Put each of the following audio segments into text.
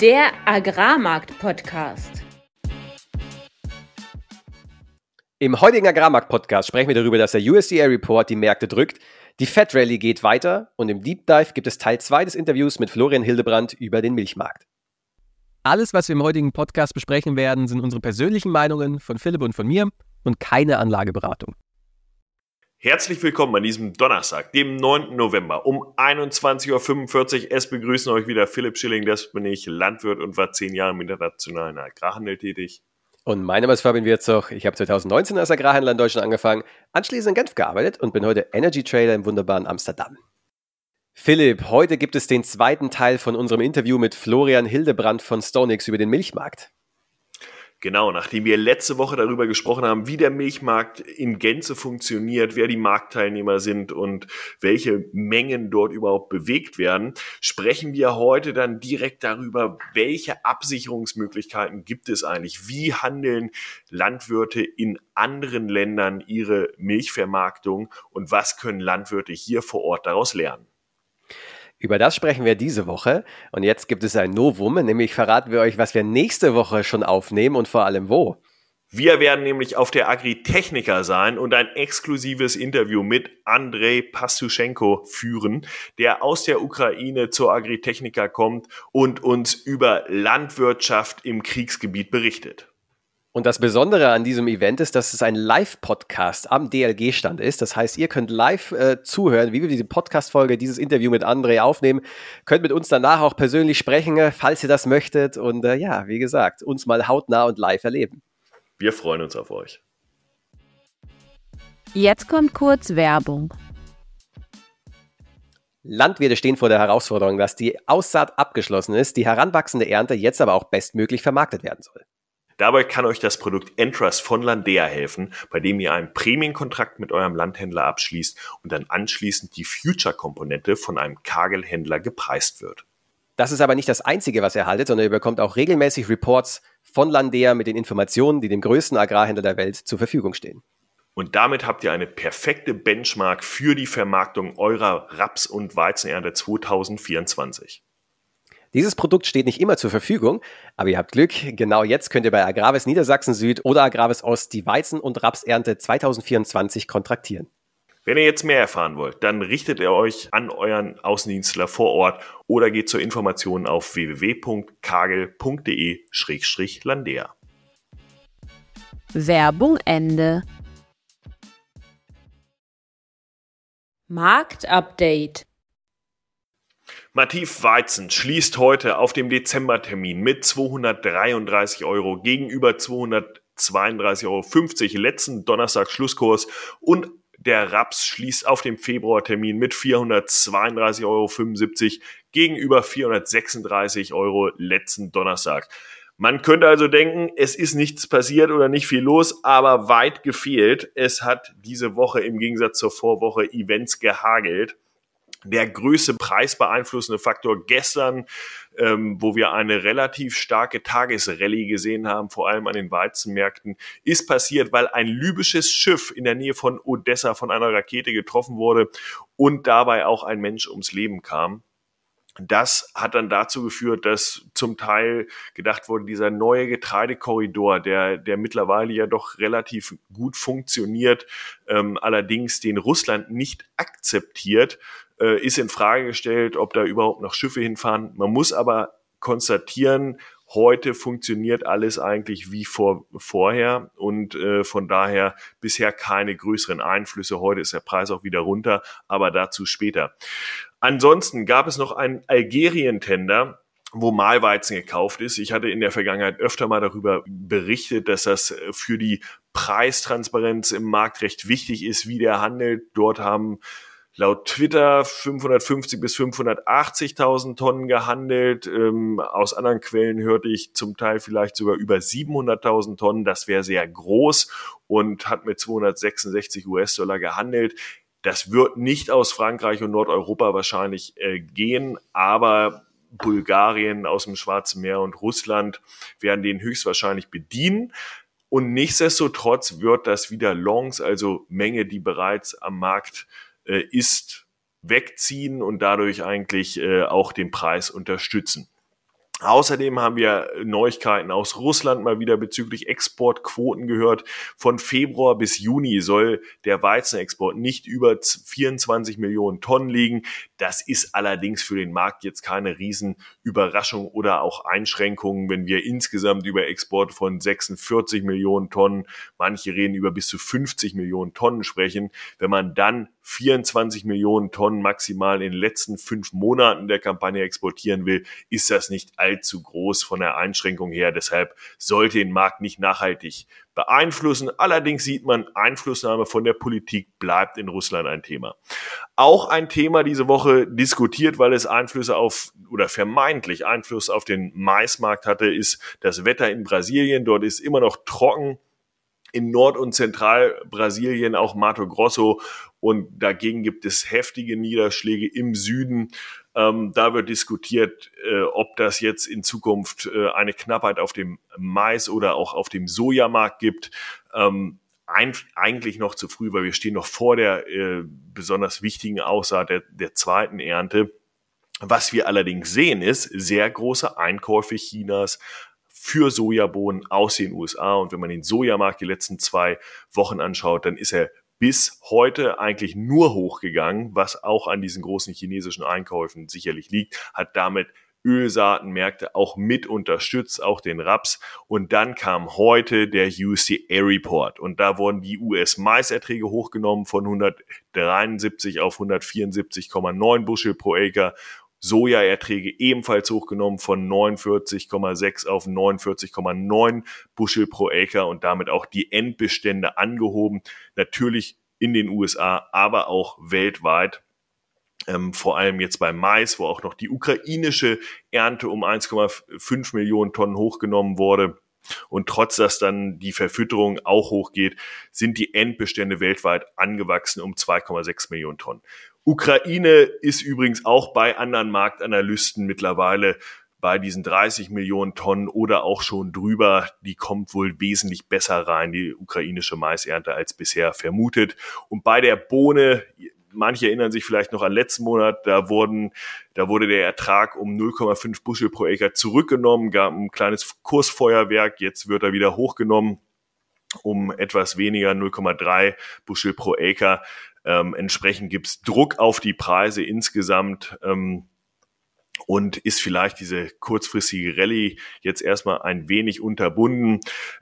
Der Agrarmarkt-Podcast. Im heutigen Agrarmarkt-Podcast sprechen wir darüber, dass der USDA-Report die Märkte drückt, die Fed Rally geht weiter und im Deep Dive gibt es Teil 2 des Interviews mit Florian Hildebrand über den Milchmarkt. Alles, was wir im heutigen Podcast besprechen werden, sind unsere persönlichen Meinungen von Philipp und von mir und keine Anlageberatung. Herzlich willkommen an diesem Donnerstag, dem 9. November um 21.45 Uhr. Es begrüßen euch wieder Philipp Schilling, das bin ich, Landwirt und war zehn Jahre im internationalen Agrarhandel tätig. Und mein Name ist Fabian Wirzog. Ich habe 2019 als Agrarhändler in Deutschland angefangen, anschließend in Genf gearbeitet und bin heute Energy Trader im wunderbaren Amsterdam. Philipp, heute gibt es den zweiten Teil von unserem Interview mit Florian Hildebrand von Stonix über den Milchmarkt. Genau, nachdem wir letzte Woche darüber gesprochen haben, wie der Milchmarkt in Gänze funktioniert, wer die Marktteilnehmer sind und welche Mengen dort überhaupt bewegt werden, sprechen wir heute dann direkt darüber, welche Absicherungsmöglichkeiten gibt es eigentlich? Wie handeln Landwirte in anderen Ländern ihre Milchvermarktung und was können Landwirte hier vor Ort daraus lernen? Über das sprechen wir diese Woche. Und jetzt gibt es ein Novum, nämlich verraten wir euch, was wir nächste Woche schon aufnehmen und vor allem wo. Wir werden nämlich auf der Agritechnica sein und ein exklusives Interview mit Andrei Pastuschenko führen, der aus der Ukraine zur Agritechnica kommt und uns über Landwirtschaft im Kriegsgebiet berichtet. Und das Besondere an diesem Event ist, dass es ein Live-Podcast am DLG-Stand ist. Das heißt, ihr könnt live äh, zuhören, wie wir diese Podcast-Folge, dieses Interview mit André aufnehmen. Könnt mit uns danach auch persönlich sprechen, äh, falls ihr das möchtet. Und äh, ja, wie gesagt, uns mal hautnah und live erleben. Wir freuen uns auf euch. Jetzt kommt kurz Werbung. Landwirte stehen vor der Herausforderung, dass die Aussaat abgeschlossen ist, die heranwachsende Ernte jetzt aber auch bestmöglich vermarktet werden soll. Dabei kann euch das Produkt Entrust von Landea helfen, bei dem ihr einen Prämienkontrakt mit eurem Landhändler abschließt und dann anschließend die Future-Komponente von einem Kagelhändler gepreist wird. Das ist aber nicht das Einzige, was ihr erhaltet, sondern ihr bekommt auch regelmäßig Reports von Landea mit den Informationen, die dem größten Agrarhändler der Welt zur Verfügung stehen. Und damit habt ihr eine perfekte Benchmark für die Vermarktung eurer Raps- und Weizenernte 2024. Dieses Produkt steht nicht immer zur Verfügung, aber ihr habt Glück. Genau jetzt könnt ihr bei Agravis Niedersachsen Süd oder Agravis Ost die Weizen- und Rapsernte 2024 kontraktieren. Wenn ihr jetzt mehr erfahren wollt, dann richtet ihr euch an euren Außendienstler vor Ort oder geht zur Information auf www.kagel.de-landea. Werbung Ende. Marktupdate. Mativ Weizen schließt heute auf dem Dezembertermin mit 233 Euro gegenüber 232,50 Euro letzten Donnerstag Schlusskurs und der Raps schließt auf dem Februartermin mit 432,75 Euro gegenüber 436 Euro letzten Donnerstag. Man könnte also denken, es ist nichts passiert oder nicht viel los, aber weit gefehlt. Es hat diese Woche im Gegensatz zur Vorwoche Events gehagelt der größte preisbeeinflussende Faktor gestern, ähm, wo wir eine relativ starke Tagesrallye gesehen haben, vor allem an den Weizenmärkten, ist passiert, weil ein libysches Schiff in der Nähe von Odessa von einer Rakete getroffen wurde und dabei auch ein Mensch ums Leben kam. Das hat dann dazu geführt, dass zum Teil gedacht wurde, dieser neue Getreidekorridor, der, der mittlerweile ja doch relativ gut funktioniert, ähm, allerdings den Russland nicht akzeptiert, äh, ist in Frage gestellt, ob da überhaupt noch Schiffe hinfahren. Man muss aber konstatieren, heute funktioniert alles eigentlich wie vor, vorher und äh, von daher bisher keine größeren Einflüsse. Heute ist der Preis auch wieder runter, aber dazu später. Ansonsten gab es noch einen Algerien-Tender, wo Mahlweizen gekauft ist. Ich hatte in der Vergangenheit öfter mal darüber berichtet, dass das für die Preistransparenz im Markt recht wichtig ist, wie der handelt. Dort haben laut Twitter 550 bis 580.000 Tonnen gehandelt. Ähm, aus anderen Quellen hörte ich zum Teil vielleicht sogar über 700.000 Tonnen. Das wäre sehr groß und hat mit 266 US-Dollar gehandelt. Das wird nicht aus Frankreich und Nordeuropa wahrscheinlich äh, gehen, aber Bulgarien aus dem Schwarzen Meer und Russland werden den höchstwahrscheinlich bedienen. Und nichtsdestotrotz wird das wieder Longs, also Menge, die bereits am Markt äh, ist, wegziehen und dadurch eigentlich äh, auch den Preis unterstützen. Außerdem haben wir Neuigkeiten aus Russland mal wieder bezüglich Exportquoten gehört. Von Februar bis Juni soll der Weizenexport nicht über 24 Millionen Tonnen liegen. Das ist allerdings für den Markt jetzt keine Riesenüberraschung oder auch Einschränkungen, wenn wir insgesamt über Export von 46 Millionen Tonnen, manche reden über bis zu 50 Millionen Tonnen sprechen. Wenn man dann 24 Millionen Tonnen maximal in den letzten fünf Monaten der Kampagne exportieren will, ist das nicht allzu groß von der Einschränkung her. Deshalb sollte den Markt nicht nachhaltig beeinflussen. Allerdings sieht man, Einflussnahme von der Politik bleibt in Russland ein Thema. Auch ein Thema diese Woche diskutiert, weil es Einflüsse auf oder vermeintlich Einfluss auf den Maismarkt hatte, ist das Wetter in Brasilien. Dort ist immer noch trocken in Nord- und Zentralbrasilien auch Mato Grosso und dagegen gibt es heftige Niederschläge im Süden. Ähm, da wird diskutiert, äh, ob das jetzt in Zukunft äh, eine Knappheit auf dem Mais oder auch auf dem Sojamarkt gibt. Ähm, ein, eigentlich noch zu früh, weil wir stehen noch vor der äh, besonders wichtigen Aussaat der, der zweiten Ernte. Was wir allerdings sehen, ist sehr große Einkäufe Chinas für Sojabohnen aus den USA. Und wenn man den Sojamarkt die letzten zwei Wochen anschaut, dann ist er bis heute eigentlich nur hochgegangen, was auch an diesen großen chinesischen Einkäufen sicherlich liegt, hat damit Ölsaatenmärkte auch mit unterstützt, auch den Raps. Und dann kam heute der UCA Report und da wurden die US-Maiserträge hochgenommen von 173 auf 174,9 Bushel pro Acre Sojaerträge ebenfalls hochgenommen von 49,6 auf 49,9 Bushel pro Acre und damit auch die Endbestände angehoben. Natürlich in den USA, aber auch weltweit. Ähm, vor allem jetzt beim Mais, wo auch noch die ukrainische Ernte um 1,5 Millionen Tonnen hochgenommen wurde. Und trotz dass dann die Verfütterung auch hochgeht, sind die Endbestände weltweit angewachsen um 2,6 Millionen Tonnen. Ukraine ist übrigens auch bei anderen Marktanalysten mittlerweile bei diesen 30 Millionen Tonnen oder auch schon drüber. Die kommt wohl wesentlich besser rein, die ukrainische Maisernte, als bisher vermutet. Und bei der Bohne, manche erinnern sich vielleicht noch an letzten Monat, da wurden, da wurde der Ertrag um 0,5 Bushel pro Acre zurückgenommen, gab ein kleines Kursfeuerwerk, jetzt wird er wieder hochgenommen um etwas weniger 0,3 Bushel pro Acre. Ähm, entsprechend gibt's Druck auf die Preise insgesamt. Ähm, und ist vielleicht diese kurzfristige Rallye jetzt erstmal ein wenig unterbunden.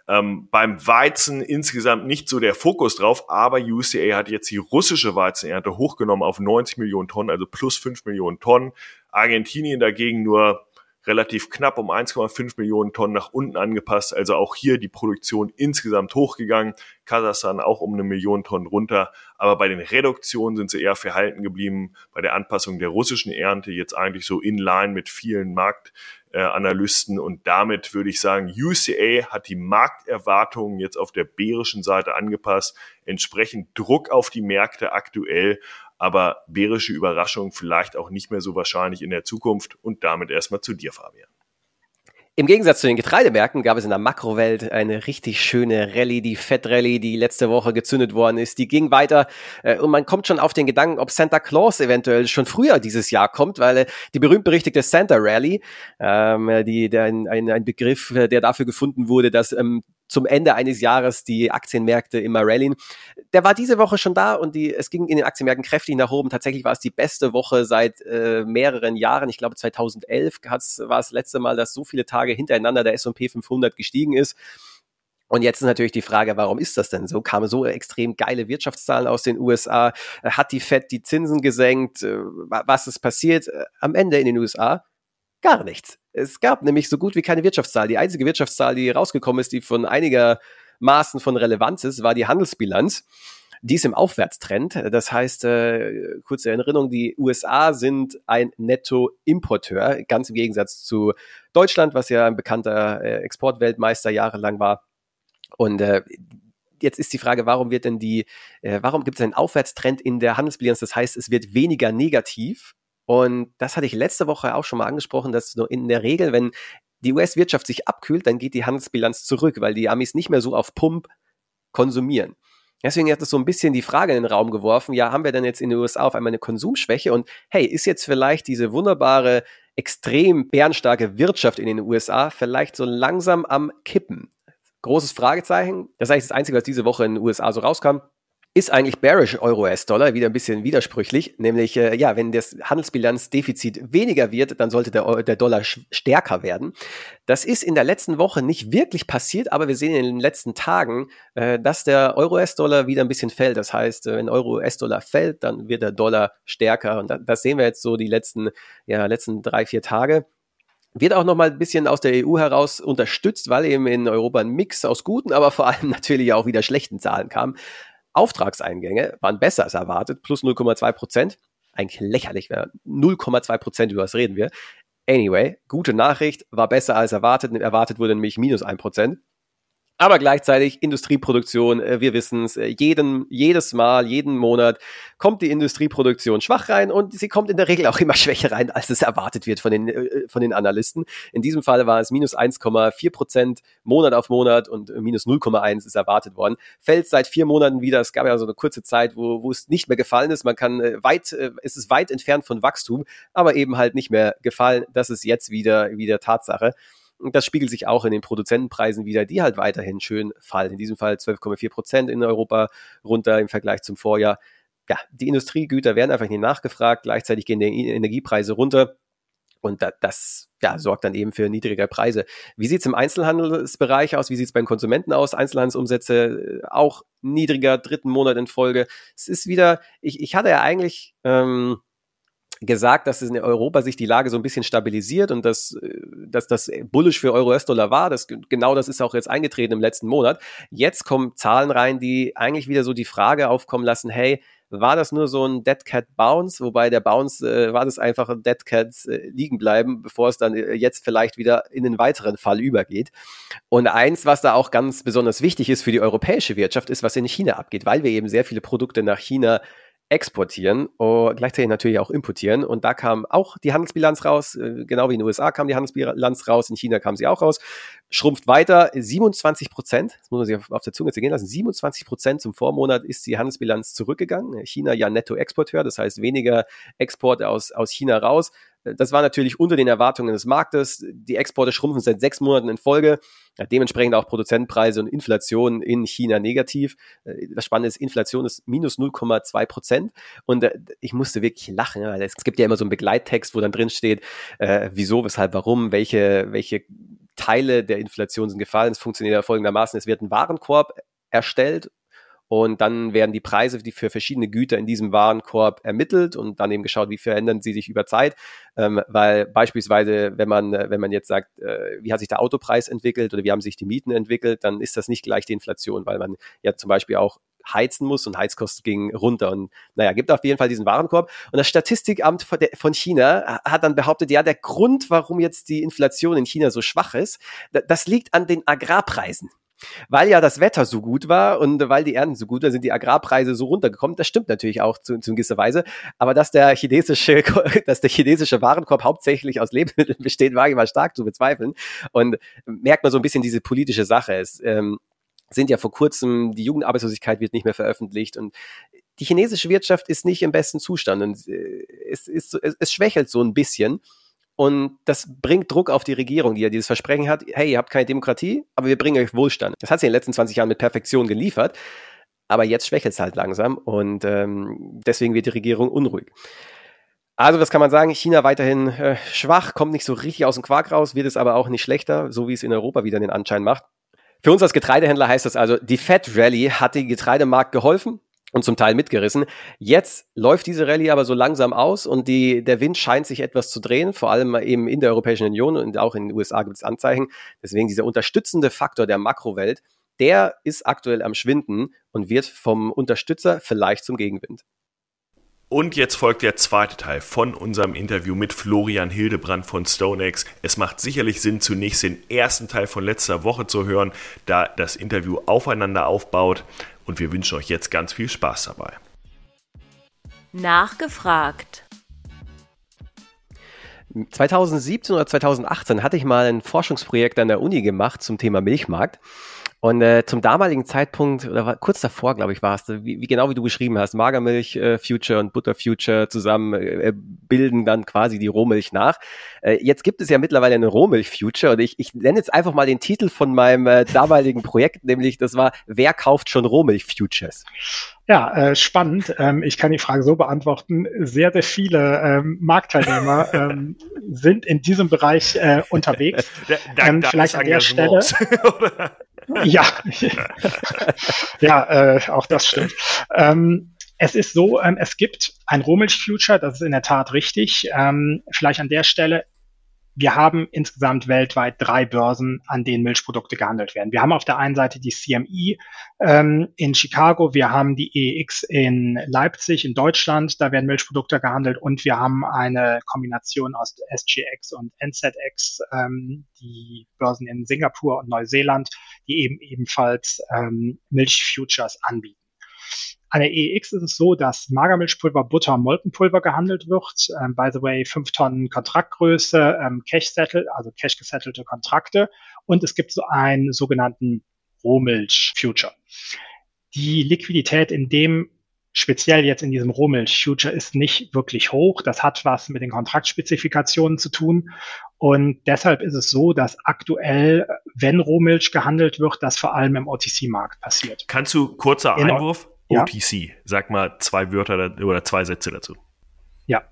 Ähm, beim Weizen insgesamt nicht so der Fokus drauf, aber UCA hat jetzt die russische Weizenernte hochgenommen auf 90 Millionen Tonnen, also plus 5 Millionen Tonnen. Argentinien dagegen nur relativ knapp um 1,5 Millionen Tonnen nach unten angepasst. Also auch hier die Produktion insgesamt hochgegangen. Kasachstan auch um eine Million Tonnen runter. Aber bei den Reduktionen sind sie eher verhalten geblieben. Bei der Anpassung der russischen Ernte jetzt eigentlich so in line mit vielen Marktanalysten. Und damit würde ich sagen, UCA hat die Markterwartungen jetzt auf der bärischen Seite angepasst. Entsprechend Druck auf die Märkte aktuell aber bärische Überraschung vielleicht auch nicht mehr so wahrscheinlich in der Zukunft und damit erstmal zu dir, Fabian. Im Gegensatz zu den Getreidemärkten gab es in der Makrowelt eine richtig schöne Rallye, die Fett-Rallye, die letzte Woche gezündet worden ist. Die ging weiter äh, und man kommt schon auf den Gedanken, ob Santa Claus eventuell schon früher dieses Jahr kommt, weil äh, die berühmt-berüchtigte Santa Rally, ähm, die, der, ein, ein Begriff, äh, der dafür gefunden wurde, dass ähm, zum Ende eines Jahres die Aktienmärkte immer rallyen. Der war diese Woche schon da und die, es ging in den Aktienmärkten kräftig nach oben. Tatsächlich war es die beste Woche seit äh, mehreren Jahren. Ich glaube 2011 war es letzte Mal, dass so viele Tage hintereinander der S&P 500 gestiegen ist. Und jetzt ist natürlich die Frage, warum ist das denn so? Kamen so extrem geile Wirtschaftszahlen aus den USA? Hat die Fed die Zinsen gesenkt? Äh, was ist passiert? Äh, am Ende in den USA gar nichts. Es gab nämlich so gut wie keine Wirtschaftszahl. Die einzige Wirtschaftszahl, die rausgekommen ist, die von einigermaßen von Relevanz ist, war die Handelsbilanz. Die ist im Aufwärtstrend. Das heißt, äh, kurze Erinnerung, die USA sind ein Nettoimporteur, ganz im Gegensatz zu Deutschland, was ja ein bekannter äh, Exportweltmeister jahrelang war. Und äh, jetzt ist die Frage, warum wird denn die, äh, warum gibt es einen Aufwärtstrend in der Handelsbilanz? Das heißt, es wird weniger negativ und das hatte ich letzte Woche auch schon mal angesprochen, dass nur in der Regel, wenn die US-Wirtschaft sich abkühlt, dann geht die Handelsbilanz zurück, weil die Amis nicht mehr so auf Pump konsumieren. Deswegen hat es so ein bisschen die Frage in den Raum geworfen, ja, haben wir denn jetzt in den USA auf einmal eine Konsumschwäche? Und hey, ist jetzt vielleicht diese wunderbare, extrem bärenstarke Wirtschaft in den USA vielleicht so langsam am Kippen? Großes Fragezeichen. Das ist eigentlich das Einzige, was diese Woche in den USA so rauskam ist eigentlich bearish Euro-US-Dollar, wieder ein bisschen widersprüchlich, nämlich, äh, ja, wenn das Handelsbilanzdefizit weniger wird, dann sollte der, der Dollar stärker werden. Das ist in der letzten Woche nicht wirklich passiert, aber wir sehen in den letzten Tagen, äh, dass der Euro-US-Dollar wieder ein bisschen fällt. Das heißt, äh, wenn Euro-US-Dollar fällt, dann wird der Dollar stärker und das sehen wir jetzt so die letzten, ja, letzten drei, vier Tage. Wird auch nochmal ein bisschen aus der EU heraus unterstützt, weil eben in Europa ein Mix aus guten, aber vor allem natürlich auch wieder schlechten Zahlen kam. Auftragseingänge waren besser als erwartet, plus 0,2 Prozent. Eigentlich lächerlich, 0,2 Prozent, über was reden wir. Anyway, gute Nachricht, war besser als erwartet. Erwartet wurde nämlich minus 1 Prozent. Aber gleichzeitig Industrieproduktion, äh, wir wissen es, äh, jeden, jedes Mal, jeden Monat kommt die Industrieproduktion schwach rein und sie kommt in der Regel auch immer schwächer rein, als es erwartet wird von den, äh, von den Analysten. In diesem Fall war es minus 1,4 Prozent Monat auf Monat und minus 0,1 ist erwartet worden. Fällt seit vier Monaten wieder. Es gab ja so eine kurze Zeit, wo, wo es nicht mehr gefallen ist. Man kann weit, es ist weit entfernt von Wachstum, aber eben halt nicht mehr gefallen. Das ist jetzt wieder, wieder Tatsache. Das spiegelt sich auch in den Produzentenpreisen wieder, die halt weiterhin schön fallen. In diesem Fall 12,4 Prozent in Europa runter im Vergleich zum Vorjahr. Ja, die Industriegüter werden einfach nicht nachgefragt. Gleichzeitig gehen die Energiepreise runter. Und das ja, sorgt dann eben für niedrigere Preise. Wie sieht es im Einzelhandelsbereich aus? Wie sieht es beim Konsumenten aus? Einzelhandelsumsätze äh, auch niedriger, dritten Monat in Folge. Es ist wieder, ich, ich hatte ja eigentlich ähm, gesagt, dass in Europa sich die Lage so ein bisschen stabilisiert und dass, äh, dass das bullish für Euro-US-Dollar war. Das, genau das ist auch jetzt eingetreten im letzten Monat. Jetzt kommen Zahlen rein, die eigentlich wieder so die Frage aufkommen lassen, hey, war das nur so ein Dead Cat Bounce, wobei der Bounce äh, war das einfach ein Dead Cat äh, liegen bleiben, bevor es dann äh, jetzt vielleicht wieder in einen weiteren Fall übergeht. Und eins, was da auch ganz besonders wichtig ist für die europäische Wirtschaft, ist, was in China abgeht, weil wir eben sehr viele Produkte nach China exportieren und gleichzeitig natürlich auch importieren. Und da kam auch die Handelsbilanz raus, äh, genau wie in den USA kam die Handelsbilanz raus, in China kam sie auch raus, schrumpft weiter, 27 Prozent, das muss man sich auf der Zunge zergehen lassen, 27 Prozent zum Vormonat ist die Handelsbilanz zurückgegangen. China ja Nettoexporteur, das heißt weniger Exporte aus, aus China raus. Das war natürlich unter den Erwartungen des Marktes. Die Exporte schrumpfen seit sechs Monaten in Folge. Dementsprechend auch Produzentenpreise und Inflation in China negativ. Äh, das Spannende ist, Inflation ist minus 0,2 Prozent. Und äh, ich musste wirklich lachen, weil es gibt ja immer so einen Begleittext, wo dann drin steht, äh, wieso, weshalb, warum, welche, welche Teile der Inflation sind gefallen. Es funktioniert ja folgendermaßen, es wird ein Warenkorb erstellt und dann werden die Preise für verschiedene Güter in diesem Warenkorb ermittelt und dann eben geschaut, wie verändern sie sich über Zeit. Ähm, weil beispielsweise, wenn man, äh, wenn man jetzt sagt, äh, wie hat sich der Autopreis entwickelt oder wie haben sich die Mieten entwickelt, dann ist das nicht gleich die Inflation, weil man ja zum Beispiel auch heizen muss und Heizkosten gingen runter. Und naja, gibt auf jeden Fall diesen Warenkorb. Und das Statistikamt von China hat dann behauptet, ja, der Grund, warum jetzt die Inflation in China so schwach ist, das liegt an den Agrarpreisen. Weil ja das Wetter so gut war und weil die Ernten so gut waren, sind die Agrarpreise so runtergekommen. Das stimmt natürlich auch zu, zu gewisser Weise. Aber dass der chinesische, dass der chinesische Warenkorb hauptsächlich aus Lebensmitteln besteht, wage ich mal stark zu bezweifeln. Und merkt man so ein bisschen diese politische Sache. Es ähm, sind ja vor kurzem, die Jugendarbeitslosigkeit wird nicht mehr veröffentlicht und die chinesische Wirtschaft ist nicht im besten Zustand und äh, es, ist, es, es schwächelt so ein bisschen. Und das bringt Druck auf die Regierung, die ja dieses Versprechen hat, hey, ihr habt keine Demokratie, aber wir bringen euch Wohlstand. Das hat sie in den letzten 20 Jahren mit Perfektion geliefert, aber jetzt schwächelt es halt langsam und ähm, deswegen wird die Regierung unruhig. Also, was kann man sagen? China weiterhin äh, schwach, kommt nicht so richtig aus dem Quark raus, wird es aber auch nicht schlechter, so wie es in Europa wieder den Anschein macht. Für uns als Getreidehändler heißt das also, die Fed Rally hat den Getreidemarkt geholfen, und zum Teil mitgerissen. Jetzt läuft diese Rallye aber so langsam aus und die, der Wind scheint sich etwas zu drehen, vor allem eben in der Europäischen Union und auch in den USA gibt es Anzeichen. Deswegen dieser unterstützende Faktor der Makrowelt, der ist aktuell am Schwinden und wird vom Unterstützer vielleicht zum Gegenwind. Und jetzt folgt der zweite Teil von unserem Interview mit Florian Hildebrand von StoneX. Es macht sicherlich Sinn, zunächst den ersten Teil von letzter Woche zu hören, da das Interview aufeinander aufbaut und wir wünschen euch jetzt ganz viel Spaß dabei. Nachgefragt. 2017 oder 2018 hatte ich mal ein Forschungsprojekt an der Uni gemacht zum Thema Milchmarkt. Und äh, zum damaligen Zeitpunkt, oder war, kurz davor, glaube ich, war es, wie, wie genau wie du beschrieben hast, Magermilch äh, Future und Butter Future zusammen äh, bilden dann quasi die Rohmilch nach. Äh, jetzt gibt es ja mittlerweile eine Rohmilch Future und ich, ich nenne jetzt einfach mal den Titel von meinem äh, damaligen Projekt, nämlich das war Wer kauft schon Rohmilch Futures? Ja, äh, spannend. Ähm, ich kann die Frage so beantworten. Sehr, sehr viele ähm, Marktteilnehmer ähm, sind in diesem Bereich äh, unterwegs. Dank ähm, vielleicht an der Stelle. ja, ja, äh, auch das stimmt. Ähm, es ist so, ähm, es gibt ein Rohmilch-Future, das ist in der Tat richtig. Ähm, vielleicht an der Stelle, wir haben insgesamt weltweit drei Börsen, an denen Milchprodukte gehandelt werden. Wir haben auf der einen Seite die CME ähm, in Chicago, wir haben die EEX in Leipzig in Deutschland, da werden Milchprodukte gehandelt und wir haben eine Kombination aus SGX und NZX, ähm, die Börsen in Singapur und Neuseeland, die eben ebenfalls ähm, Milchfutures anbieten. An der EX ist es so, dass Magermilchpulver, Butter Molkenpulver gehandelt wird. Ähm, by the way, 5 Tonnen Kontraktgröße, ähm, Cash-Settle, also cash-gesettelte Kontrakte. Und es gibt so einen sogenannten Rohmilch-Future. Die Liquidität in dem speziell jetzt in diesem Rohmilch-Future ist nicht wirklich hoch. Das hat was mit den Kontraktspezifikationen zu tun. Und deshalb ist es so, dass aktuell, wenn Rohmilch gehandelt wird, das vor allem im OTC-Markt passiert. Kannst du kurzer Einwurf? OTC. Ja. Sag mal zwei Wörter oder zwei Sätze dazu. Ja,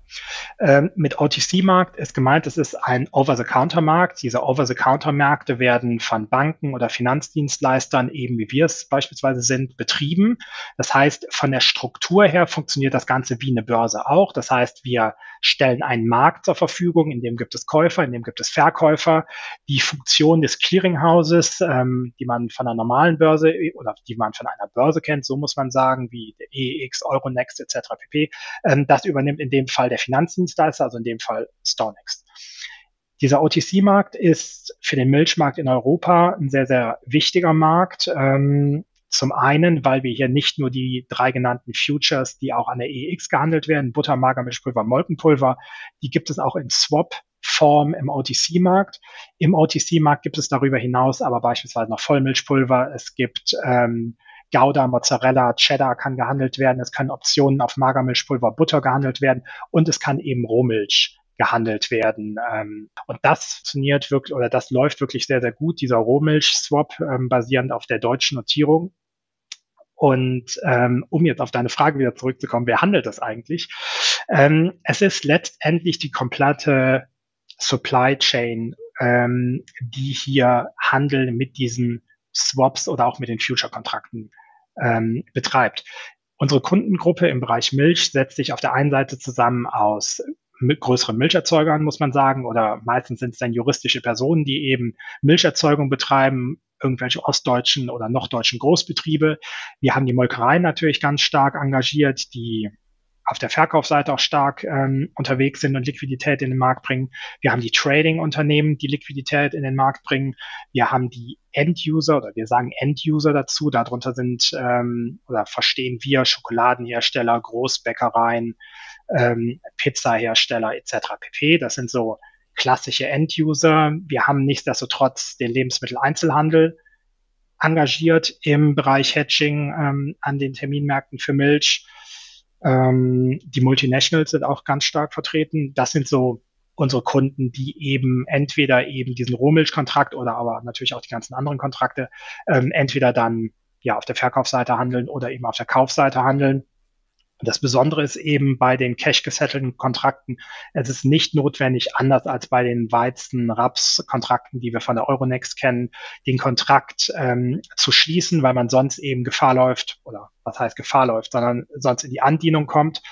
ähm, mit OTC-Markt ist gemeint, es ist ein Over-the-Counter-Markt. Diese Over-the-Counter-Märkte werden von Banken oder Finanzdienstleistern, eben wie wir es beispielsweise sind, betrieben. Das heißt, von der Struktur her funktioniert das Ganze wie eine Börse auch. Das heißt, wir stellen einen Markt zur Verfügung, in dem gibt es Käufer, in dem gibt es Verkäufer. Die Funktion des Clearinghauses, ähm, die man von einer normalen Börse oder die man von einer Börse kennt, so muss man sagen, wie EX, Euronext etc. pp., ähm, das übernimmt in dem Fall der Finanzdienstleister, also in dem Fall StoneX. Dieser OTC-Markt ist für den Milchmarkt in Europa ein sehr, sehr wichtiger Markt. Ähm, zum einen, weil wir hier nicht nur die drei genannten Futures, die auch an der EX gehandelt werden, Butter, Magermilchpulver, Molkenpulver, die gibt es auch in Swap Form im OTC-Markt. Im OTC-Markt gibt es darüber hinaus aber beispielsweise noch Vollmilchpulver. Es gibt ähm, Gouda, Mozzarella, Cheddar kann gehandelt werden. Es können Optionen auf Magermilchpulver, Butter gehandelt werden und es kann eben Rohmilch gehandelt werden. Ähm, und das funktioniert wirklich oder das läuft wirklich sehr, sehr gut, dieser Rohmilch-Swap ähm, basierend auf der deutschen Notierung. Und ähm, um jetzt auf deine Frage wieder zurückzukommen, wer handelt das eigentlich? Es ist letztendlich die komplette Supply Chain, die hier Handel mit diesen Swaps oder auch mit den Future-Kontrakten ähm, betreibt. Unsere Kundengruppe im Bereich Milch setzt sich auf der einen Seite zusammen aus größeren Milcherzeugern, muss man sagen, oder meistens sind es dann juristische Personen, die eben Milcherzeugung betreiben, irgendwelche ostdeutschen oder noch deutschen Großbetriebe. Wir haben die Molkereien natürlich ganz stark engagiert, die auf der Verkaufsseite auch stark ähm, unterwegs sind und Liquidität in den Markt bringen. Wir haben die Trading-Unternehmen, die Liquidität in den Markt bringen. Wir haben die End-User oder wir sagen End-User dazu. Darunter sind ähm, oder verstehen wir Schokoladenhersteller, Großbäckereien, ähm, Pizzahersteller etc. pp. Das sind so klassische End-User. Wir haben nichtsdestotrotz den Lebensmitteleinzelhandel engagiert im Bereich Hedging ähm, an den Terminmärkten für Milch. Ähm, die Multinationals sind auch ganz stark vertreten. Das sind so unsere Kunden, die eben entweder eben diesen Rohmilchkontrakt oder aber natürlich auch die ganzen anderen Kontrakte ähm, entweder dann ja auf der Verkaufsseite handeln oder eben auf der Kaufseite handeln. Und das Besondere ist eben bei den cash-gesettelten Kontrakten, es ist nicht notwendig, anders als bei den Weizen-Raps-Kontrakten, die wir von der Euronext kennen, den Kontrakt ähm, zu schließen, weil man sonst eben Gefahr läuft, oder was heißt Gefahr läuft, sondern sonst in die Andienung kommt.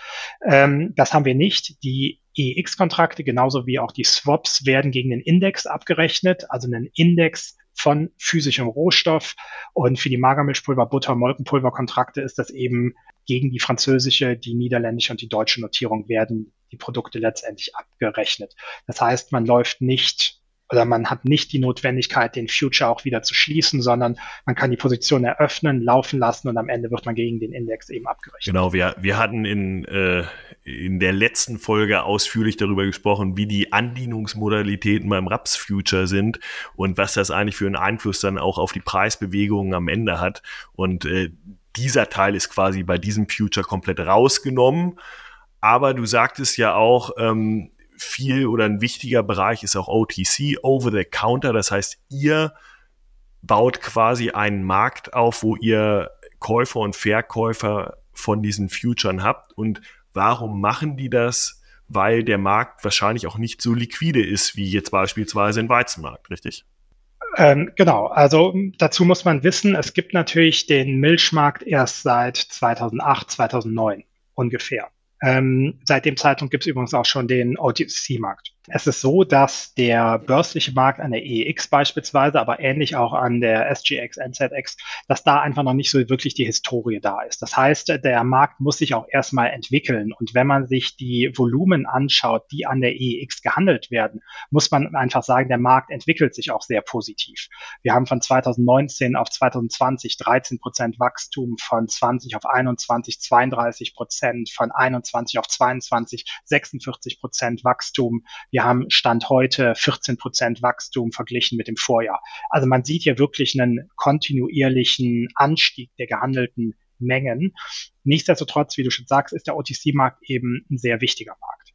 Ähm, das haben wir nicht. Die EX-Kontrakte, genauso wie auch die Swaps, werden gegen den Index abgerechnet, also einen Index von physischem Rohstoff. Und für die Magermilchpulver, Butter, Molkenpulver-Kontrakte ist das eben gegen die französische, die niederländische und die deutsche Notierung werden die Produkte letztendlich abgerechnet. Das heißt, man läuft nicht oder man hat nicht die Notwendigkeit, den Future auch wieder zu schließen, sondern man kann die Position eröffnen, laufen lassen und am Ende wird man gegen den Index eben abgerechnet. Genau, wir, wir hatten in, äh, in der letzten Folge ausführlich darüber gesprochen, wie die Andienungsmodalitäten beim Raps-Future sind und was das eigentlich für einen Einfluss dann auch auf die Preisbewegungen am Ende hat. Und äh, dieser Teil ist quasi bei diesem Future komplett rausgenommen. Aber du sagtest ja auch, ähm, viel oder ein wichtiger Bereich ist auch OTC, Over the Counter. Das heißt, ihr baut quasi einen Markt auf, wo ihr Käufer und Verkäufer von diesen Futuren habt. Und warum machen die das? Weil der Markt wahrscheinlich auch nicht so liquide ist wie jetzt beispielsweise ein Weizenmarkt, richtig? Ähm, genau, also dazu muss man wissen, es gibt natürlich den Milchmarkt erst seit 2008, 2009 ungefähr. Ähm, seit dem Zeitpunkt gibt es übrigens auch schon den OTC-Markt. Es ist so, dass der börsliche Markt an der EEX beispielsweise, aber ähnlich auch an der SGX, NZX, dass da einfach noch nicht so wirklich die Historie da ist. Das heißt, der Markt muss sich auch erstmal entwickeln. Und wenn man sich die Volumen anschaut, die an der EEX gehandelt werden, muss man einfach sagen, der Markt entwickelt sich auch sehr positiv. Wir haben von 2019 auf 2020 13 Prozent Wachstum, von 20 auf 21 32 Prozent, von 21 auf 22 46 Prozent Wachstum. Wir haben Stand heute 14 Prozent Wachstum verglichen mit dem Vorjahr. Also man sieht hier wirklich einen kontinuierlichen Anstieg der gehandelten Mengen. Nichtsdestotrotz, wie du schon sagst, ist der OTC-Markt eben ein sehr wichtiger Markt.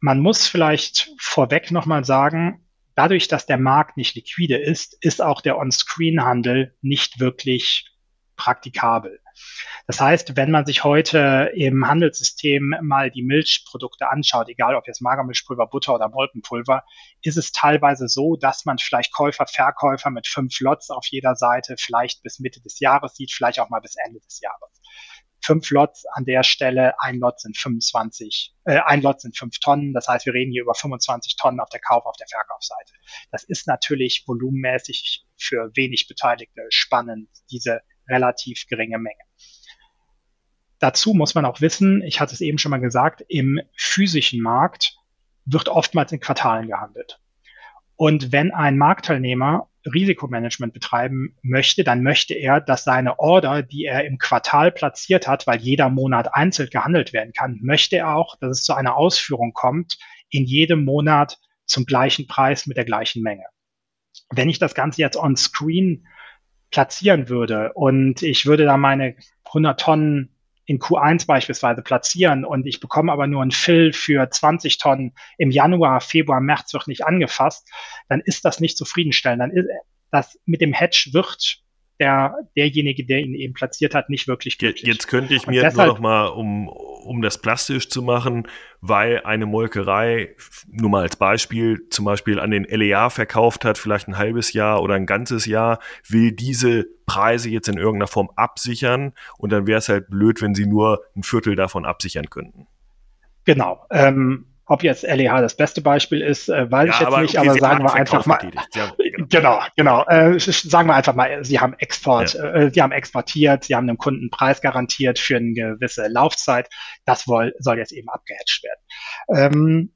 Man muss vielleicht vorweg nochmal sagen, dadurch, dass der Markt nicht liquide ist, ist auch der On-Screen-Handel nicht wirklich praktikabel. Das heißt, wenn man sich heute im Handelssystem mal die Milchprodukte anschaut, egal ob jetzt Magermilchpulver, Butter oder Molkenpulver, ist es teilweise so, dass man vielleicht Käufer, Verkäufer mit fünf Lots auf jeder Seite vielleicht bis Mitte des Jahres sieht, vielleicht auch mal bis Ende des Jahres. Fünf Lots an der Stelle, ein Lot sind 25, äh, ein Lot sind fünf Tonnen. Das heißt, wir reden hier über 25 Tonnen auf der Kauf-, auf der Verkaufsseite. Das ist natürlich volumenmäßig für wenig Beteiligte spannend, diese relativ geringe Menge. Dazu muss man auch wissen, ich hatte es eben schon mal gesagt, im physischen Markt wird oftmals in Quartalen gehandelt. Und wenn ein Marktteilnehmer Risikomanagement betreiben möchte, dann möchte er, dass seine Order, die er im Quartal platziert hat, weil jeder Monat einzeln gehandelt werden kann, möchte er auch, dass es zu einer Ausführung kommt, in jedem Monat zum gleichen Preis mit der gleichen Menge. Wenn ich das Ganze jetzt on screen platzieren würde. Und ich würde da meine 100 Tonnen in Q1 beispielsweise platzieren. Und ich bekomme aber nur ein Fill für 20 Tonnen im Januar, Februar, März wird nicht angefasst, dann ist das nicht zufriedenstellend. Dann ist das mit dem Hedge wird der, derjenige, der ihn eben platziert hat, nicht wirklich glücklich. Jetzt könnte ich mir deshalb, nur noch mal, um, um das plastisch zu machen, weil eine Molkerei, nur mal als Beispiel, zum Beispiel an den LEA verkauft hat, vielleicht ein halbes Jahr oder ein ganzes Jahr, will diese Preise jetzt in irgendeiner Form absichern und dann wäre es halt blöd, wenn sie nur ein Viertel davon absichern könnten. Genau. Ähm, ob jetzt LEH das beste Beispiel ist, äh, weiß ja, ich jetzt aber, nicht, okay, aber sagen wir einfach mal. Ja, genau, genau. genau äh, sagen wir einfach mal, sie haben Export, ja. äh, sie haben exportiert, sie haben dem Kunden Preis garantiert für eine gewisse Laufzeit. Das woll, soll jetzt eben abgehatcht werden. Ähm,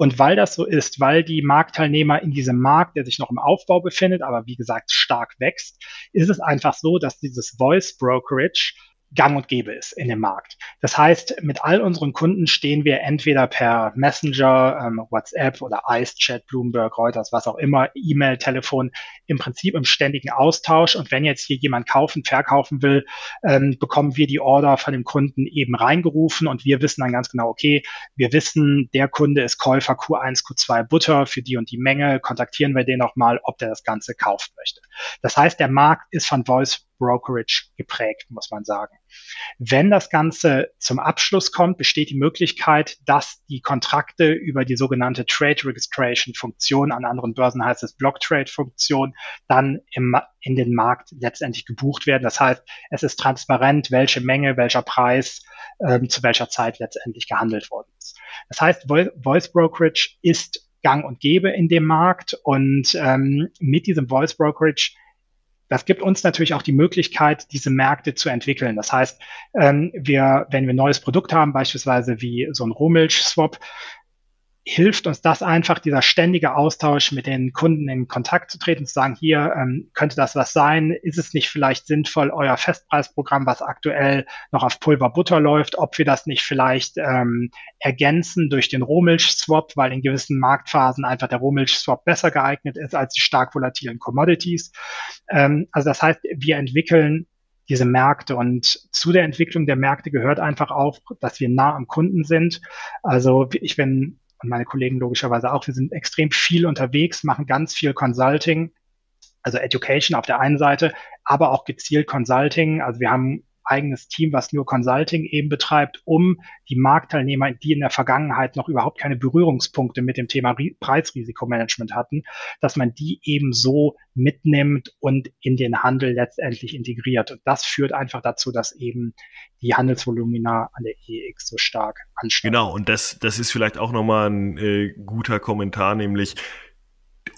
und weil das so ist, weil die Marktteilnehmer in diesem Markt, der sich noch im Aufbau befindet, aber wie gesagt stark wächst, ist es einfach so, dass dieses Voice Brokerage gang und gäbe ist in dem Markt. Das heißt, mit all unseren Kunden stehen wir entweder per Messenger, ähm, WhatsApp oder IceChat, Bloomberg, Reuters, was auch immer, E-Mail, Telefon, im Prinzip im ständigen Austausch. Und wenn jetzt hier jemand kaufen, verkaufen will, ähm, bekommen wir die Order von dem Kunden eben reingerufen und wir wissen dann ganz genau, okay, wir wissen, der Kunde ist Käufer Q1, Q2 Butter für die und die Menge, kontaktieren wir den nochmal, ob der das Ganze kaufen möchte. Das heißt, der Markt ist von Voice Brokerage geprägt, muss man sagen. Wenn das Ganze zum Abschluss kommt, besteht die Möglichkeit, dass die Kontrakte über die sogenannte Trade Registration Funktion, an anderen Börsen heißt es Block Trade Funktion, dann im, in den Markt letztendlich gebucht werden. Das heißt, es ist transparent, welche Menge, welcher Preis ähm, zu welcher Zeit letztendlich gehandelt worden ist. Das heißt, Voice Brokerage ist gang und gäbe in dem Markt und ähm, mit diesem Voice Brokerage das gibt uns natürlich auch die Möglichkeit, diese Märkte zu entwickeln. Das heißt, ähm, wir, wenn wir ein neues Produkt haben, beispielsweise wie so ein Rohmilch-Swap, hilft uns das einfach, dieser ständige Austausch mit den Kunden in Kontakt zu treten, zu sagen, hier ähm, könnte das was sein, ist es nicht vielleicht sinnvoll, euer Festpreisprogramm, was aktuell noch auf Pulverbutter läuft, ob wir das nicht vielleicht ähm, ergänzen durch den Rohmilch-Swap, weil in gewissen Marktphasen einfach der Rohmilch-Swap besser geeignet ist als die stark volatilen Commodities. Ähm, also das heißt, wir entwickeln diese Märkte. Und zu der Entwicklung der Märkte gehört einfach auch, dass wir nah am Kunden sind. Also ich bin und meine Kollegen logischerweise auch. Wir sind extrem viel unterwegs, machen ganz viel Consulting, also Education auf der einen Seite, aber auch gezielt Consulting. Also wir haben eigenes Team, was nur Consulting eben betreibt, um die Marktteilnehmer, die in der Vergangenheit noch überhaupt keine Berührungspunkte mit dem Thema Preisrisikomanagement hatten, dass man die eben so mitnimmt und in den Handel letztendlich integriert. Und das führt einfach dazu, dass eben die Handelsvolumina an der EX so stark ansteigen. Genau, und das, das ist vielleicht auch nochmal ein äh, guter Kommentar, nämlich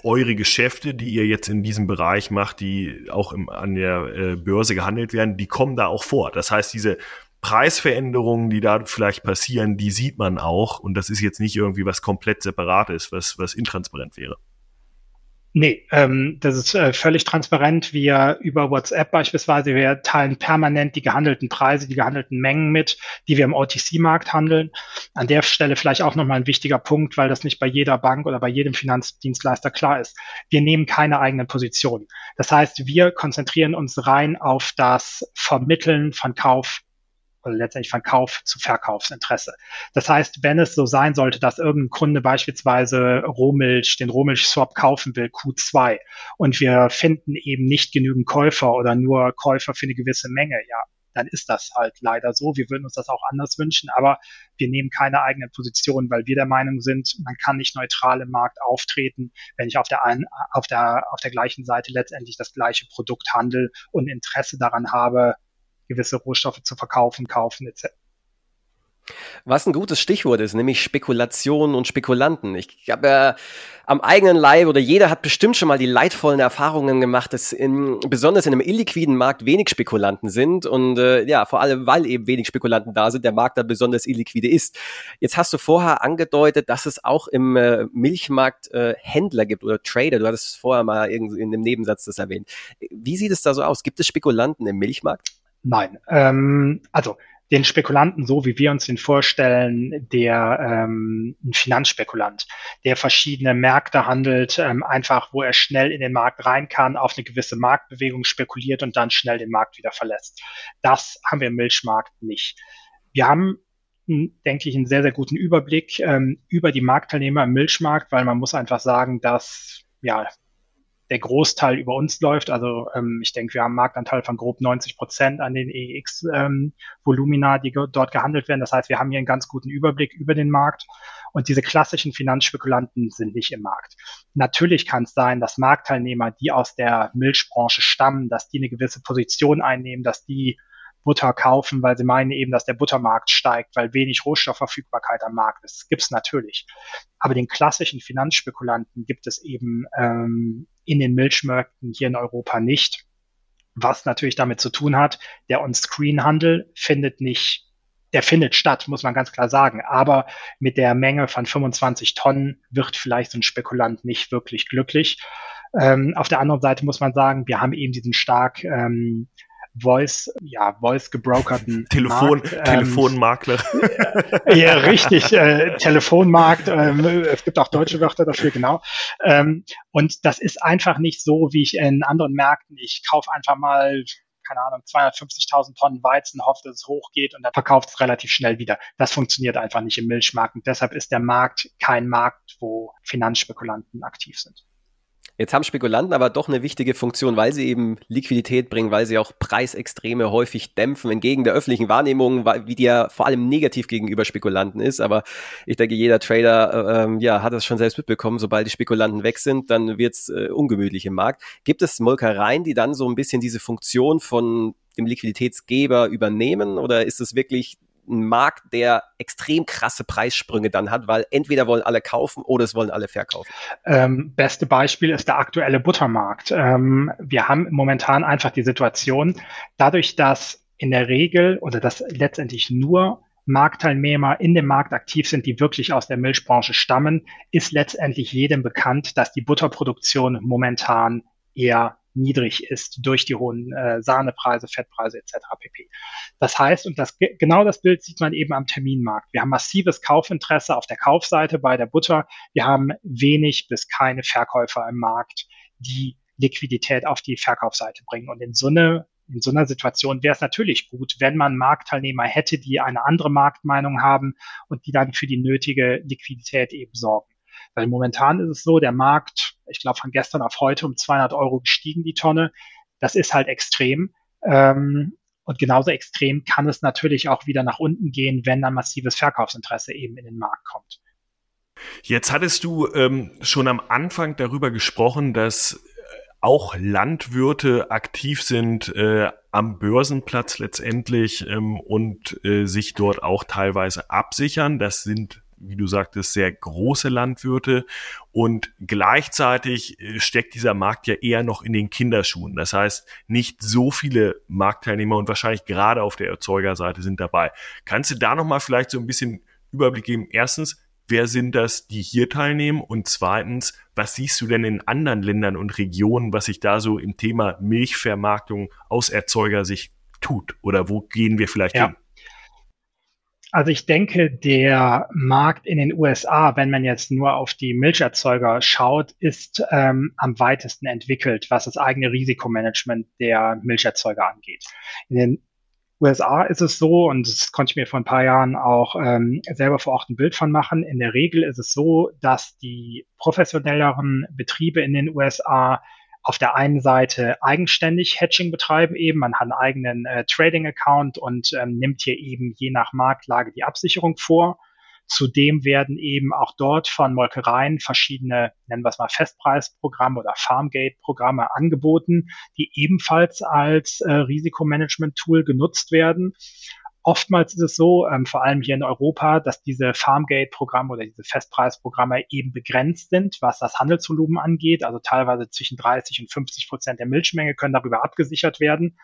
eure Geschäfte, die ihr jetzt in diesem Bereich macht, die auch im, an der äh, Börse gehandelt werden, die kommen da auch vor. Das heißt, diese Preisveränderungen, die da vielleicht passieren, die sieht man auch. Und das ist jetzt nicht irgendwie was komplett separates, was, was intransparent wäre. Nee, ähm, das ist äh, völlig transparent. Wir über WhatsApp beispielsweise, wir teilen permanent die gehandelten Preise, die gehandelten Mengen mit, die wir im OTC-Markt handeln. An der Stelle vielleicht auch nochmal ein wichtiger Punkt, weil das nicht bei jeder Bank oder bei jedem Finanzdienstleister klar ist. Wir nehmen keine eigenen Positionen. Das heißt, wir konzentrieren uns rein auf das Vermitteln von Kauf oder letztendlich von Kauf zu Verkaufsinteresse. Das heißt, wenn es so sein sollte, dass irgendein Kunde beispielsweise Rohmilch, den Rohmilch-Swap kaufen will, Q2, und wir finden eben nicht genügend Käufer oder nur Käufer für eine gewisse Menge, ja, dann ist das halt leider so. Wir würden uns das auch anders wünschen, aber wir nehmen keine eigenen Positionen, weil wir der Meinung sind, man kann nicht neutral im Markt auftreten, wenn ich auf der einen, auf der, auf der gleichen Seite letztendlich das gleiche Produkt handel und Interesse daran habe, gewisse Rohstoffe zu verkaufen, kaufen etc. Was ein gutes Stichwort ist, nämlich Spekulation und Spekulanten. Ich habe ja am eigenen Leib oder jeder hat bestimmt schon mal die leidvollen Erfahrungen gemacht, dass in, besonders in einem illiquiden Markt wenig Spekulanten sind und äh, ja, vor allem, weil eben wenig Spekulanten da sind, der Markt da besonders illiquide ist. Jetzt hast du vorher angedeutet, dass es auch im äh, Milchmarkt äh, Händler gibt oder Trader. Du hattest vorher mal irgendwie in dem Nebensatz das erwähnt. Wie sieht es da so aus? Gibt es Spekulanten im Milchmarkt? Nein. Ähm, also den Spekulanten, so wie wir uns den vorstellen, der ähm, ein Finanzspekulant, der verschiedene Märkte handelt, ähm, einfach wo er schnell in den Markt rein kann, auf eine gewisse Marktbewegung spekuliert und dann schnell den Markt wieder verlässt. Das haben wir im Milchmarkt nicht. Wir haben denke ich, einen sehr, sehr guten Überblick ähm, über die Marktteilnehmer im Milchmarkt, weil man muss einfach sagen, dass ja der Großteil über uns läuft. Also ähm, ich denke, wir haben einen Marktanteil von grob 90 Prozent an den EX-Volumina, ähm, die ge dort gehandelt werden. Das heißt, wir haben hier einen ganz guten Überblick über den Markt. Und diese klassischen Finanzspekulanten sind nicht im Markt. Natürlich kann es sein, dass Marktteilnehmer, die aus der Milchbranche stammen, dass die eine gewisse Position einnehmen, dass die Butter kaufen, weil sie meinen eben, dass der Buttermarkt steigt, weil wenig Rohstoffverfügbarkeit am Markt ist. Gibt's natürlich. Aber den klassischen Finanzspekulanten gibt es eben ähm, in den Milchmärkten hier in Europa nicht. Was natürlich damit zu tun hat, der On-Screen-Handel findet nicht, der findet statt, muss man ganz klar sagen. Aber mit der Menge von 25 Tonnen wird vielleicht so ein Spekulant nicht wirklich glücklich. Ähm, auf der anderen Seite muss man sagen, wir haben eben diesen stark ähm, Voice, ja, Voice gebrokerten Telefon, Markt, ähm, Telefonmakler. ja, richtig, äh, Telefonmarkt. Ähm, es gibt auch deutsche Wörter dafür, genau. Ähm, und das ist einfach nicht so, wie ich in anderen Märkten. Ich kaufe einfach mal keine Ahnung, 250.000 Tonnen Weizen, hofft, dass es hochgeht und dann verkauft es relativ schnell wieder. Das funktioniert einfach nicht im Milchmarkt und deshalb ist der Markt kein Markt, wo Finanzspekulanten aktiv sind. Jetzt haben Spekulanten aber doch eine wichtige Funktion, weil sie eben Liquidität bringen, weil sie auch Preisextreme häufig dämpfen, entgegen der öffentlichen Wahrnehmung, wie die ja vor allem negativ gegenüber Spekulanten ist. Aber ich denke, jeder Trader ähm, ja, hat das schon selbst mitbekommen. Sobald die Spekulanten weg sind, dann wird's äh, ungemütlich im Markt. Gibt es Molkereien, die dann so ein bisschen diese Funktion von dem Liquiditätsgeber übernehmen? Oder ist es wirklich ein Markt, der extrem krasse Preissprünge dann hat, weil entweder wollen alle kaufen oder es wollen alle verkaufen. Ähm, beste Beispiel ist der aktuelle Buttermarkt. Ähm, wir haben momentan einfach die Situation, dadurch, dass in der Regel oder dass letztendlich nur Marktteilnehmer in dem Markt aktiv sind, die wirklich aus der Milchbranche stammen, ist letztendlich jedem bekannt, dass die Butterproduktion momentan eher niedrig ist durch die hohen äh, Sahnepreise, Fettpreise etc. pp. Das heißt, und das genau das Bild sieht man eben am Terminmarkt. Wir haben massives Kaufinteresse auf der Kaufseite bei der Butter. Wir haben wenig bis keine Verkäufer im Markt, die Liquidität auf die Verkaufsseite bringen. Und in so eine in so einer Situation wäre es natürlich gut, wenn man Marktteilnehmer hätte, die eine andere Marktmeinung haben und die dann für die nötige Liquidität eben sorgen. Weil momentan ist es so, der Markt, ich glaube von gestern auf heute um 200 Euro gestiegen die Tonne. Das ist halt extrem. Ähm, und genauso extrem kann es natürlich auch wieder nach unten gehen, wenn dann massives Verkaufsinteresse eben in den Markt kommt. Jetzt hattest du ähm, schon am Anfang darüber gesprochen, dass auch Landwirte aktiv sind äh, am Börsenplatz letztendlich ähm, und äh, sich dort auch teilweise absichern. Das sind wie du sagtest, sehr große Landwirte und gleichzeitig äh, steckt dieser Markt ja eher noch in den Kinderschuhen. Das heißt, nicht so viele Marktteilnehmer und wahrscheinlich gerade auf der Erzeugerseite sind dabei. Kannst du da nochmal vielleicht so ein bisschen Überblick geben? Erstens, wer sind das, die hier teilnehmen? Und zweitens, was siehst du denn in anderen Ländern und Regionen, was sich da so im Thema Milchvermarktung aus Erzeugersicht tut? Oder wo gehen wir vielleicht ja. hin? Also ich denke, der Markt in den USA, wenn man jetzt nur auf die Milcherzeuger schaut, ist ähm, am weitesten entwickelt, was das eigene Risikomanagement der Milcherzeuger angeht. In den USA ist es so, und das konnte ich mir vor ein paar Jahren auch ähm, selber vor Ort ein Bild von machen. In der Regel ist es so, dass die professionelleren Betriebe in den USA auf der einen Seite eigenständig Hedging betreiben eben. Man hat einen eigenen äh, Trading-Account und ähm, nimmt hier eben je nach Marktlage die Absicherung vor. Zudem werden eben auch dort von Molkereien verschiedene, nennen wir es mal Festpreisprogramme oder Farmgate-Programme angeboten, die ebenfalls als äh, Risikomanagement-Tool genutzt werden. Oftmals ist es so, ähm, vor allem hier in Europa, dass diese Farmgate-Programme oder diese Festpreisprogramme eben begrenzt sind, was das Handelsvolumen angeht. Also teilweise zwischen 30 und 50 Prozent der Milchmenge können darüber abgesichert werden.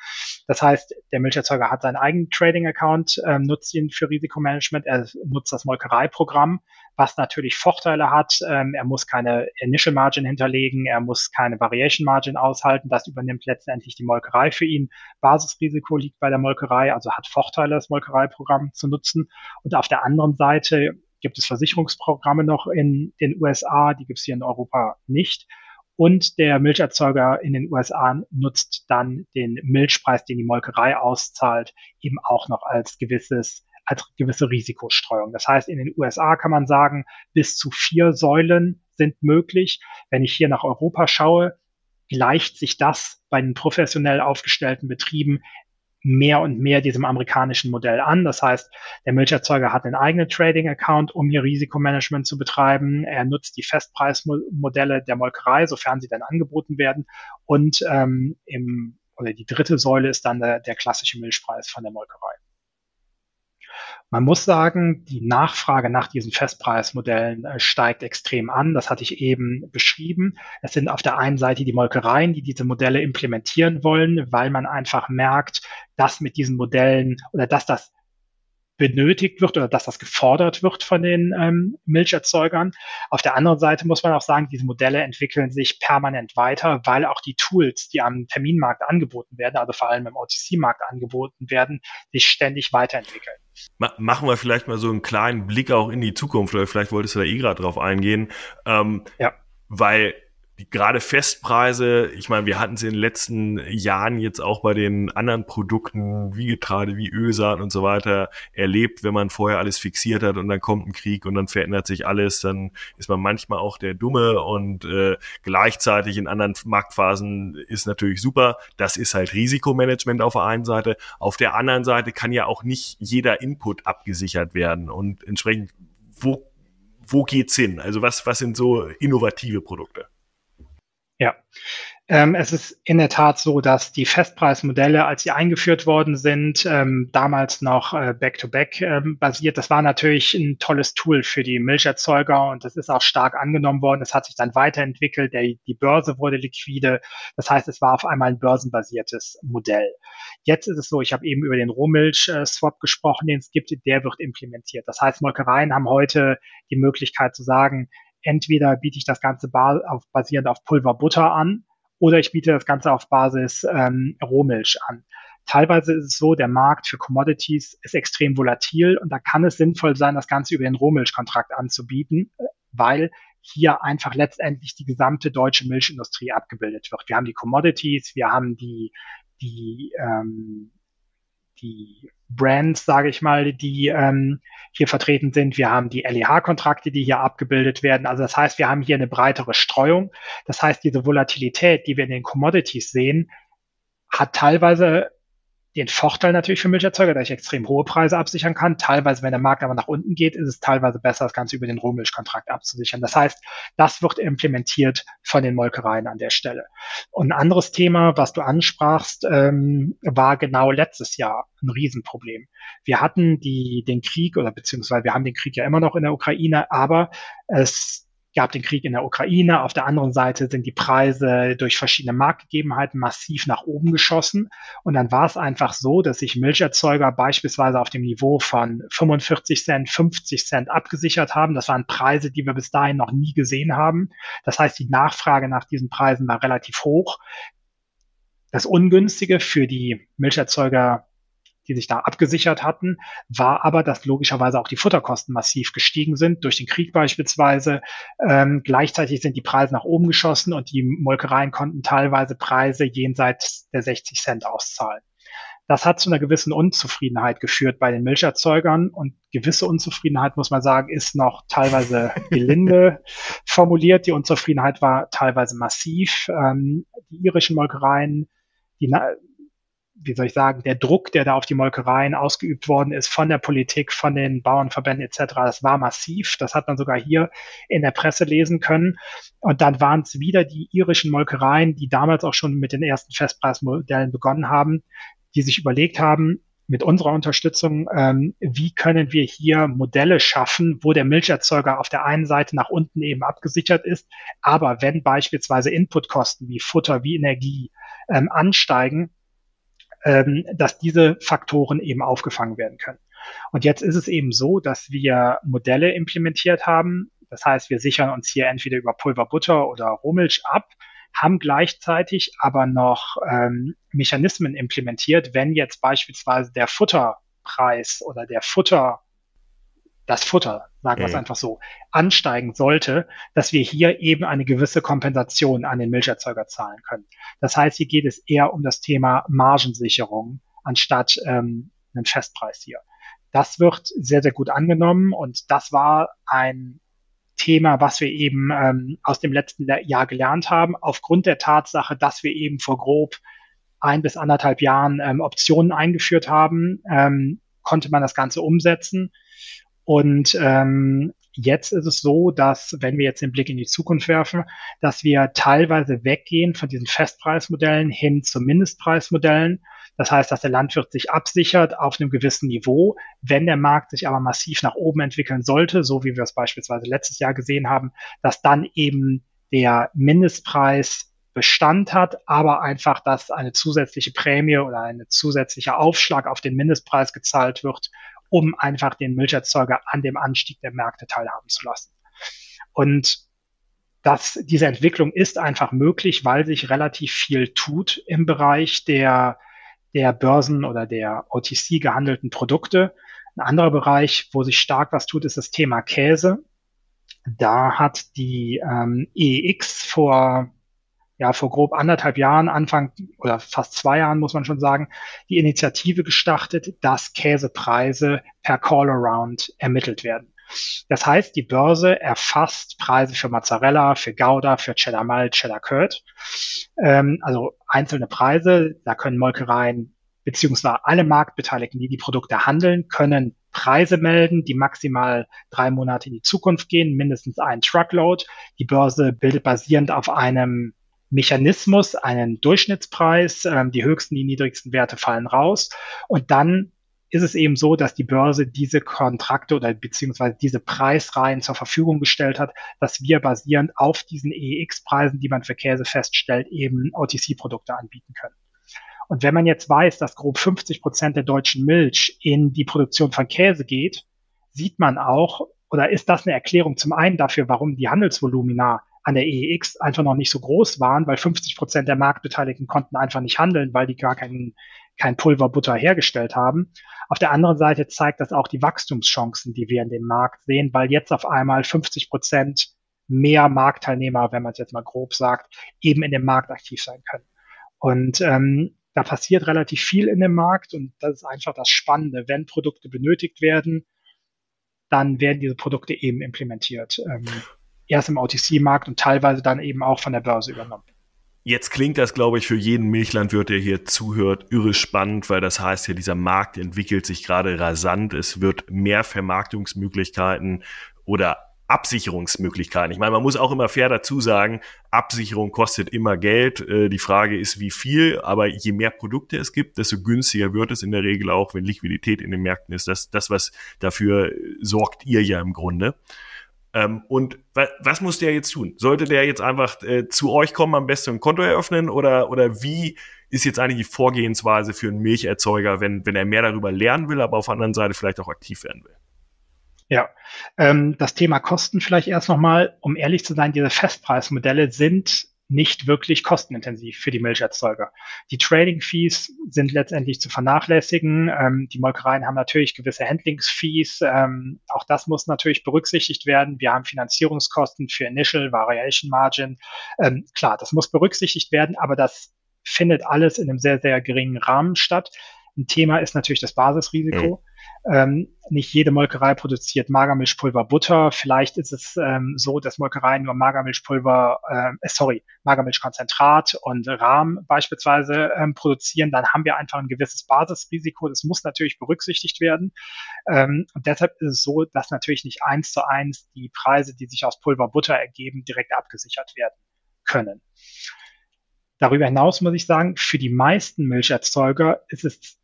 Das heißt, der Milcherzeuger hat seinen eigenen Trading-Account, ähm, nutzt ihn für Risikomanagement, er nutzt das Molkereiprogramm, was natürlich Vorteile hat. Ähm, er muss keine Initial Margin hinterlegen, er muss keine Variation Margin aushalten. Das übernimmt letztendlich die Molkerei für ihn. Basisrisiko liegt bei der Molkerei, also hat Vorteile, das Molkereiprogramm zu nutzen. Und auf der anderen Seite gibt es Versicherungsprogramme noch in den USA, die gibt es hier in Europa nicht. Und der Milcherzeuger in den USA nutzt dann den Milchpreis, den die Molkerei auszahlt, eben auch noch als gewisses als gewisse Risikostreuung. Das heißt, in den USA kann man sagen, bis zu vier Säulen sind möglich. Wenn ich hier nach Europa schaue, gleicht sich das bei den professionell aufgestellten Betrieben mehr und mehr diesem amerikanischen Modell an. Das heißt, der Milcherzeuger hat einen eigenen Trading-Account, um hier Risikomanagement zu betreiben. Er nutzt die Festpreismodelle der Molkerei, sofern sie dann angeboten werden. Und ähm, im, oder die dritte Säule ist dann der, der klassische Milchpreis von der Molkerei. Man muss sagen, die Nachfrage nach diesen Festpreismodellen äh, steigt extrem an. Das hatte ich eben beschrieben. Es sind auf der einen Seite die Molkereien, die diese Modelle implementieren wollen, weil man einfach merkt, dass mit diesen Modellen oder dass das benötigt wird oder dass das gefordert wird von den ähm, Milcherzeugern. Auf der anderen Seite muss man auch sagen, diese Modelle entwickeln sich permanent weiter, weil auch die Tools, die am Terminmarkt angeboten werden, also vor allem im OTC-Markt angeboten werden, sich ständig weiterentwickeln. Machen wir vielleicht mal so einen kleinen Blick auch in die Zukunft, oder vielleicht wolltest du da eh gerade drauf eingehen. Ähm, ja. Weil gerade Festpreise, ich meine, wir hatten es in den letzten Jahren jetzt auch bei den anderen Produkten wie Getreide, wie Ölsaat und so weiter erlebt, wenn man vorher alles fixiert hat und dann kommt ein Krieg und dann verändert sich alles, dann ist man manchmal auch der Dumme und äh, gleichzeitig in anderen Marktphasen ist natürlich super. Das ist halt Risikomanagement auf der einen Seite. Auf der anderen Seite kann ja auch nicht jeder Input abgesichert werden und entsprechend, wo, wo geht's hin? Also was, was sind so innovative Produkte? Ja. Ähm, es ist in der Tat so, dass die Festpreismodelle, als sie eingeführt worden sind, ähm, damals noch äh, Back-to-Back ähm, basiert. Das war natürlich ein tolles Tool für die Milcherzeuger und das ist auch stark angenommen worden. Es hat sich dann weiterentwickelt. Der, die Börse wurde liquide. Das heißt, es war auf einmal ein börsenbasiertes Modell. Jetzt ist es so, ich habe eben über den Rohmilch-Swap gesprochen, den es gibt, der wird implementiert. Das heißt, Molkereien haben heute die Möglichkeit zu sagen, entweder biete ich das Ganze auf, basierend auf Pulverbutter an oder ich biete das Ganze auf Basis ähm, Rohmilch an. Teilweise ist es so, der Markt für Commodities ist extrem volatil und da kann es sinnvoll sein, das Ganze über den Rohmilchkontrakt anzubieten, weil hier einfach letztendlich die gesamte deutsche Milchindustrie abgebildet wird. Wir haben die Commodities, wir haben die, die, ähm, die Brands, sage ich mal, die ähm, hier vertreten sind. Wir haben die LEH-Kontrakte, die hier abgebildet werden. Also das heißt, wir haben hier eine breitere Streuung. Das heißt, diese Volatilität, die wir in den Commodities sehen, hat teilweise den Vorteil natürlich für Milcherzeuger, dass ich extrem hohe Preise absichern kann. Teilweise, wenn der Markt aber nach unten geht, ist es teilweise besser, das Ganze über den Rohmilchkontrakt abzusichern. Das heißt, das wird implementiert von den Molkereien an der Stelle. Und ein anderes Thema, was du ansprachst, ähm, war genau letztes Jahr ein Riesenproblem. Wir hatten die, den Krieg oder beziehungsweise wir haben den Krieg ja immer noch in der Ukraine, aber es gab den Krieg in der Ukraine. Auf der anderen Seite sind die Preise durch verschiedene Marktgegebenheiten massiv nach oben geschossen. Und dann war es einfach so, dass sich Milcherzeuger beispielsweise auf dem Niveau von 45 Cent, 50 Cent abgesichert haben. Das waren Preise, die wir bis dahin noch nie gesehen haben. Das heißt, die Nachfrage nach diesen Preisen war relativ hoch. Das Ungünstige für die Milcherzeuger die sich da abgesichert hatten, war aber, dass logischerweise auch die Futterkosten massiv gestiegen sind, durch den Krieg beispielsweise. Ähm, gleichzeitig sind die Preise nach oben geschossen und die Molkereien konnten teilweise Preise jenseits der 60 Cent auszahlen. Das hat zu einer gewissen Unzufriedenheit geführt bei den Milcherzeugern und gewisse Unzufriedenheit, muss man sagen, ist noch teilweise gelinde formuliert. Die Unzufriedenheit war teilweise massiv. Ähm, die irischen Molkereien, die wie soll ich sagen, der Druck, der da auf die Molkereien ausgeübt worden ist von der Politik, von den Bauernverbänden etc., das war massiv. Das hat man sogar hier in der Presse lesen können. Und dann waren es wieder die irischen Molkereien, die damals auch schon mit den ersten Festpreismodellen begonnen haben, die sich überlegt haben, mit unserer Unterstützung, ähm, wie können wir hier Modelle schaffen, wo der Milcherzeuger auf der einen Seite nach unten eben abgesichert ist, aber wenn beispielsweise Inputkosten wie Futter, wie Energie ähm, ansteigen, ähm, dass diese Faktoren eben aufgefangen werden können. Und jetzt ist es eben so, dass wir Modelle implementiert haben. Das heißt, wir sichern uns hier entweder über Pulverbutter oder Rohmilch ab, haben gleichzeitig aber noch ähm, Mechanismen implementiert, wenn jetzt beispielsweise der Futterpreis oder der Futter das Futter, sagen wir es mhm. einfach so, ansteigen sollte, dass wir hier eben eine gewisse Kompensation an den Milcherzeuger zahlen können. Das heißt, hier geht es eher um das Thema Margensicherung anstatt ähm, einen Festpreis hier. Das wird sehr, sehr gut angenommen und das war ein Thema, was wir eben ähm, aus dem letzten Jahr gelernt haben, aufgrund der Tatsache, dass wir eben vor grob ein bis anderthalb Jahren ähm, Optionen eingeführt haben, ähm, konnte man das Ganze umsetzen. Und ähm, jetzt ist es so, dass, wenn wir jetzt den Blick in die Zukunft werfen, dass wir teilweise weggehen von diesen Festpreismodellen hin zu Mindestpreismodellen. Das heißt, dass der Landwirt sich absichert auf einem gewissen Niveau. Wenn der Markt sich aber massiv nach oben entwickeln sollte, so wie wir es beispielsweise letztes Jahr gesehen haben, dass dann eben der Mindestpreis Bestand hat, aber einfach, dass eine zusätzliche Prämie oder ein zusätzlicher Aufschlag auf den Mindestpreis gezahlt wird, um einfach den Milcherzeuger an dem Anstieg der Märkte teilhaben zu lassen. Und das, diese Entwicklung ist einfach möglich, weil sich relativ viel tut im Bereich der, der Börsen oder der OTC gehandelten Produkte. Ein anderer Bereich, wo sich stark was tut, ist das Thema Käse. Da hat die ähm, EX vor ja vor grob anderthalb Jahren, Anfang oder fast zwei Jahren muss man schon sagen, die Initiative gestartet, dass Käsepreise per Call-Around ermittelt werden. Das heißt, die Börse erfasst Preise für Mozzarella, für Gouda, für Cheddar Malt, Cheddar Curd. Ähm, also einzelne Preise, da können Molkereien beziehungsweise alle Marktbeteiligten, die die Produkte handeln, können Preise melden, die maximal drei Monate in die Zukunft gehen, mindestens ein Truckload. Die Börse bildet basierend auf einem Mechanismus einen Durchschnittspreis, ähm, die höchsten, die niedrigsten Werte fallen raus und dann ist es eben so, dass die Börse diese Kontrakte oder beziehungsweise diese Preisreihen zur Verfügung gestellt hat, dass wir basierend auf diesen EEX-Preisen, die man für Käse feststellt, eben OTC-Produkte anbieten können. Und wenn man jetzt weiß, dass grob 50 Prozent der deutschen Milch in die Produktion von Käse geht, sieht man auch, oder ist das eine Erklärung zum einen dafür, warum die Handelsvolumina an der EEX einfach noch nicht so groß waren, weil 50 Prozent der Marktbeteiligten konnten einfach nicht handeln, weil die gar keinen kein Pulverbutter hergestellt haben. Auf der anderen Seite zeigt das auch die Wachstumschancen, die wir in dem Markt sehen, weil jetzt auf einmal 50 Prozent mehr Marktteilnehmer, wenn man es jetzt mal grob sagt, eben in dem Markt aktiv sein können. Und ähm, da passiert relativ viel in dem Markt und das ist einfach das Spannende. Wenn Produkte benötigt werden, dann werden diese Produkte eben implementiert. Ähm, erst im OTC-Markt und teilweise dann eben auch von der Börse übernommen. Jetzt klingt das, glaube ich, für jeden Milchlandwirt, der hier zuhört, irre spannend, weil das heißt ja, dieser Markt entwickelt sich gerade rasant. Es wird mehr Vermarktungsmöglichkeiten oder Absicherungsmöglichkeiten. Ich meine, man muss auch immer fair dazu sagen, Absicherung kostet immer Geld. Äh, die Frage ist, wie viel, aber je mehr Produkte es gibt, desto günstiger wird es in der Regel auch, wenn Liquidität in den Märkten ist. Das, das was dafür sorgt ihr ja im Grunde. Ähm, und was muss der jetzt tun? Sollte der jetzt einfach äh, zu euch kommen, am besten ein Konto eröffnen oder, oder wie ist jetzt eigentlich die Vorgehensweise für einen Milcherzeuger, wenn, wenn er mehr darüber lernen will, aber auf der anderen Seite vielleicht auch aktiv werden will? Ja, ähm, das Thema Kosten vielleicht erst nochmal, um ehrlich zu sein, diese Festpreismodelle sind nicht wirklich kostenintensiv für die Milcherzeuger. Die Trading Fees sind letztendlich zu vernachlässigen. Ähm, die Molkereien haben natürlich gewisse Handlingsfees. Ähm, auch das muss natürlich berücksichtigt werden. Wir haben Finanzierungskosten für Initial Variation Margin. Ähm, klar, das muss berücksichtigt werden, aber das findet alles in einem sehr, sehr geringen Rahmen statt. Ein Thema ist natürlich das Basisrisiko. Mhm. Ähm, nicht jede Molkerei produziert Magermilchpulver Butter. Vielleicht ist es ähm, so, dass Molkereien nur Magermilchpulver, äh, sorry, Magermilchkonzentrat und Rahm beispielsweise ähm, produzieren. Dann haben wir einfach ein gewisses Basisrisiko. Das muss natürlich berücksichtigt werden. Ähm, und deshalb ist es so, dass natürlich nicht eins zu eins die Preise, die sich aus Pulver Butter ergeben, direkt abgesichert werden können. Darüber hinaus muss ich sagen, für die meisten Milcherzeuger ist es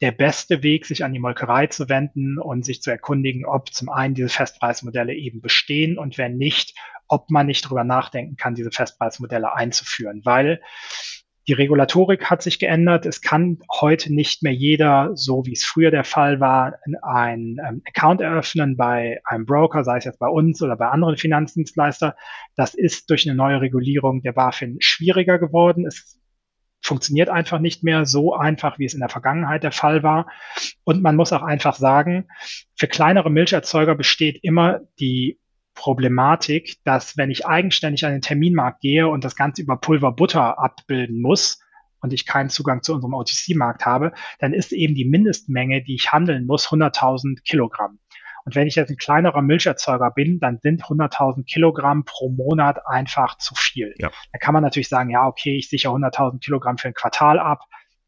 der beste Weg, sich an die Molkerei zu wenden und sich zu erkundigen, ob zum einen diese Festpreismodelle eben bestehen und wenn nicht, ob man nicht drüber nachdenken kann, diese Festpreismodelle einzuführen, weil die Regulatorik hat sich geändert. Es kann heute nicht mehr jeder, so wie es früher der Fall war, ein ähm, Account eröffnen bei einem Broker, sei es jetzt bei uns oder bei anderen Finanzdienstleister. Das ist durch eine neue Regulierung der BaFin schwieriger geworden. Es funktioniert einfach nicht mehr so einfach, wie es in der Vergangenheit der Fall war. Und man muss auch einfach sagen, für kleinere Milcherzeuger besteht immer die Problematik, dass wenn ich eigenständig an den Terminmarkt gehe und das Ganze über Pulverbutter abbilden muss und ich keinen Zugang zu unserem OTC-Markt habe, dann ist eben die Mindestmenge, die ich handeln muss, 100.000 Kilogramm. Und wenn ich jetzt ein kleinerer Milcherzeuger bin, dann sind 100.000 Kilogramm pro Monat einfach zu viel. Ja. Da kann man natürlich sagen, ja, okay, ich sichere 100.000 Kilogramm für ein Quartal ab.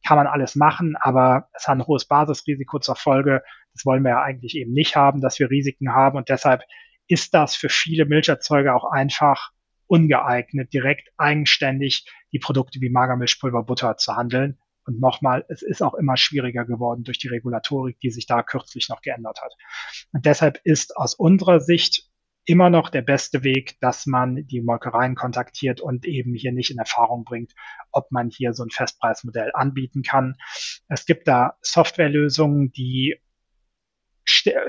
Kann man alles machen, aber es hat ein hohes Basisrisiko zur Folge. Das wollen wir ja eigentlich eben nicht haben, dass wir Risiken haben. Und deshalb ist das für viele Milcherzeuger auch einfach ungeeignet, direkt eigenständig die Produkte wie Magermilchpulver, Butter zu handeln. Und nochmal, es ist auch immer schwieriger geworden durch die Regulatorik, die sich da kürzlich noch geändert hat. Und deshalb ist aus unserer Sicht immer noch der beste Weg, dass man die Molkereien kontaktiert und eben hier nicht in Erfahrung bringt, ob man hier so ein Festpreismodell anbieten kann. Es gibt da Softwarelösungen, die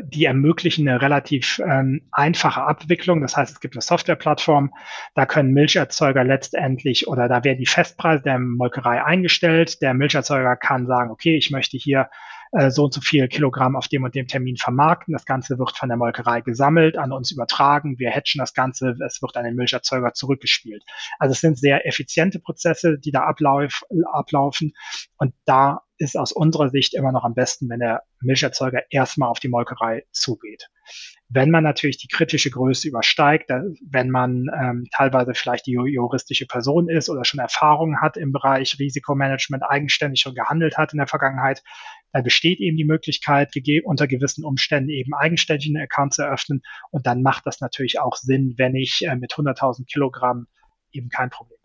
die ermöglichen eine relativ ähm, einfache Abwicklung. Das heißt, es gibt eine Softwareplattform, da können Milcherzeuger letztendlich oder da werden die Festpreise der Molkerei eingestellt. Der Milcherzeuger kann sagen, okay, ich möchte hier äh, so und so viel Kilogramm auf dem und dem Termin vermarkten. Das Ganze wird von der Molkerei gesammelt, an uns übertragen. Wir hatchen das Ganze, es wird an den Milcherzeuger zurückgespielt. Also es sind sehr effiziente Prozesse, die da ablauf, ablaufen. Und da ist aus unserer Sicht immer noch am besten, wenn der Milcherzeuger erstmal auf die Molkerei zugeht. Wenn man natürlich die kritische Größe übersteigt, wenn man ähm, teilweise vielleicht die juristische Person ist oder schon Erfahrungen hat im Bereich Risikomanagement, eigenständig schon gehandelt hat in der Vergangenheit, dann besteht eben die Möglichkeit, unter gewissen Umständen eben eigenständig einen Account zu eröffnen. Und dann macht das natürlich auch Sinn, wenn ich äh, mit 100.000 Kilogramm eben kein Problem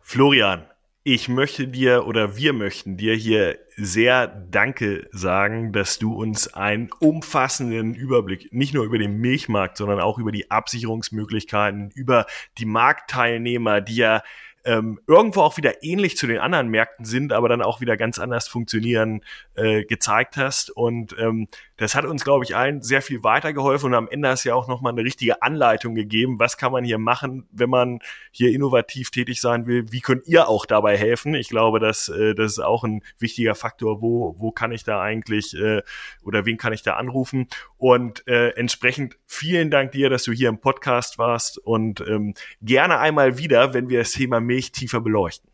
Florian, ich möchte dir oder wir möchten dir hier sehr Danke sagen, dass du uns einen umfassenden Überblick nicht nur über den Milchmarkt, sondern auch über die Absicherungsmöglichkeiten, über die Marktteilnehmer, die ja ähm, irgendwo auch wieder ähnlich zu den anderen Märkten sind, aber dann auch wieder ganz anders funktionieren, äh, gezeigt hast. Und ähm, das hat uns, glaube ich, allen sehr viel weitergeholfen und am Ende du ja auch nochmal eine richtige Anleitung gegeben. Was kann man hier machen, wenn man hier innovativ tätig sein will? Wie könnt ihr auch dabei helfen? Ich glaube, dass äh, das ist auch ein wichtiger Faktor. Wo, wo kann ich da eigentlich äh, oder wen kann ich da anrufen? Und äh, entsprechend vielen Dank dir, dass du hier im Podcast warst und ähm, gerne einmal wieder, wenn wir das Thema Milch tiefer beleuchten.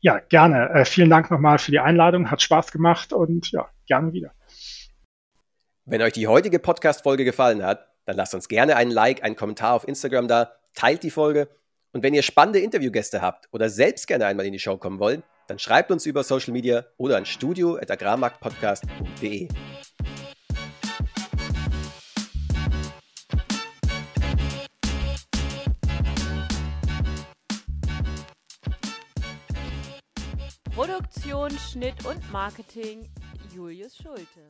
Ja, gerne. Äh, vielen Dank nochmal für die Einladung. Hat Spaß gemacht und ja, gerne wieder. Wenn euch die heutige Podcast-Folge gefallen hat, dann lasst uns gerne einen Like, einen Kommentar auf Instagram da, teilt die Folge und wenn ihr spannende Interviewgäste habt oder selbst gerne einmal in die Show kommen wollt, dann schreibt uns über Social Media oder an studio.agrarmarktpodcast.de. Produktion, Schnitt und Marketing Julius Schulte.